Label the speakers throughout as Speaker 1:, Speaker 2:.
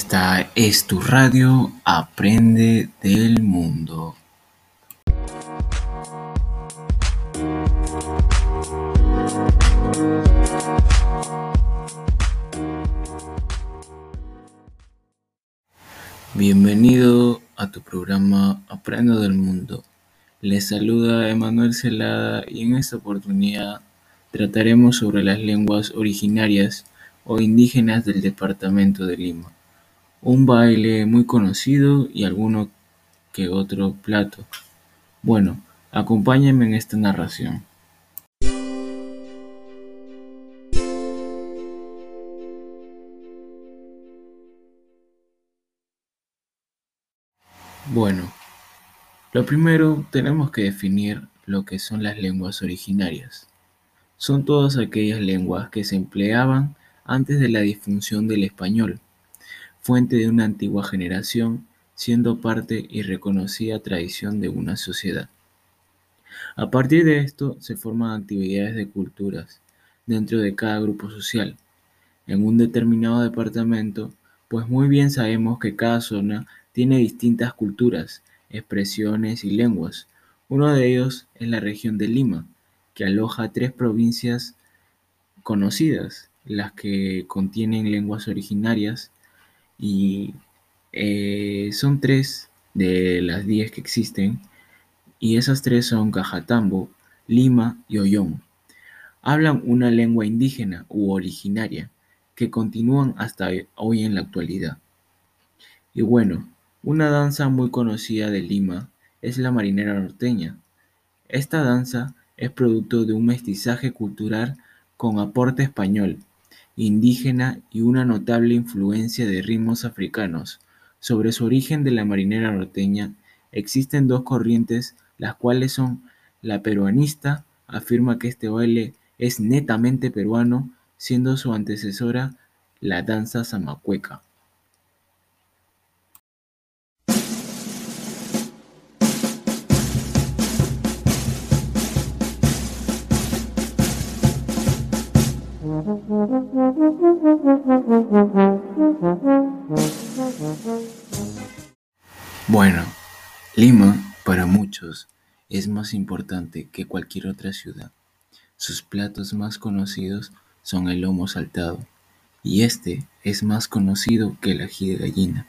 Speaker 1: Esta es tu radio Aprende del Mundo. Bienvenido a tu programa Aprendo del Mundo. Les saluda Emanuel Celada y en esta oportunidad trataremos sobre las lenguas originarias o indígenas del departamento de Lima. Un baile muy conocido y alguno que otro plato. Bueno, acompáñenme en esta narración. Bueno, lo primero tenemos que definir lo que son las lenguas originarias. Son todas aquellas lenguas que se empleaban antes de la disfunción del español, fuente de una antigua generación, siendo parte y reconocida tradición de una sociedad. A partir de esto se forman actividades de culturas dentro de cada grupo social. En un determinado departamento, pues muy bien sabemos que cada zona tiene distintas culturas, expresiones y lenguas. Uno de ellos es la región de Lima, que aloja tres provincias conocidas, las que contienen lenguas originarias y eh, son tres de las diez que existen y esas tres son Cajatambo, Lima y Ollón. Hablan una lengua indígena u originaria que continúan hasta hoy en la actualidad. Y bueno, una danza muy conocida de Lima es la marinera norteña. Esta danza es producto de un mestizaje cultural con aporte español, indígena y una notable influencia de ritmos africanos. Sobre su origen de la marinera norteña existen dos corrientes, las cuales son la peruanista, afirma que este baile es netamente peruano, siendo su antecesora la danza zamacueca. Bueno, Lima para muchos es más importante que cualquier otra ciudad. Sus platos más conocidos son el lomo saltado y este es más conocido que el ají de gallina.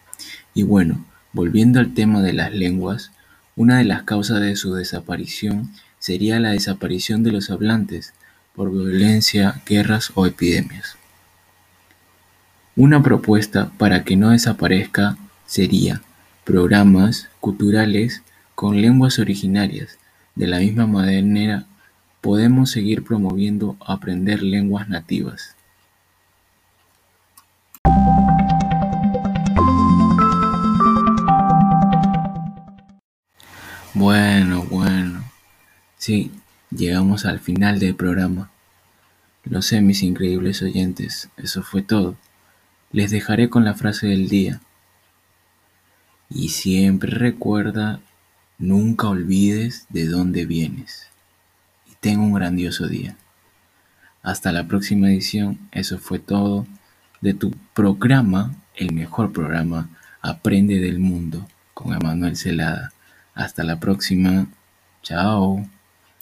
Speaker 1: Y bueno, volviendo al tema de las lenguas, una de las causas de su desaparición sería la desaparición de los hablantes por violencia, guerras o epidemias. Una propuesta para que no desaparezca sería programas culturales con lenguas originarias. De la misma manera, podemos seguir promoviendo aprender lenguas nativas. Bueno, bueno. Sí, Llegamos al final del programa. Lo sé, mis increíbles oyentes, eso fue todo. Les dejaré con la frase del día. Y siempre recuerda, nunca olvides de dónde vienes. Y ten un grandioso día. Hasta la próxima edición, eso fue todo de tu programa, el mejor programa, Aprende del Mundo, con Emanuel Celada. Hasta la próxima. Chao.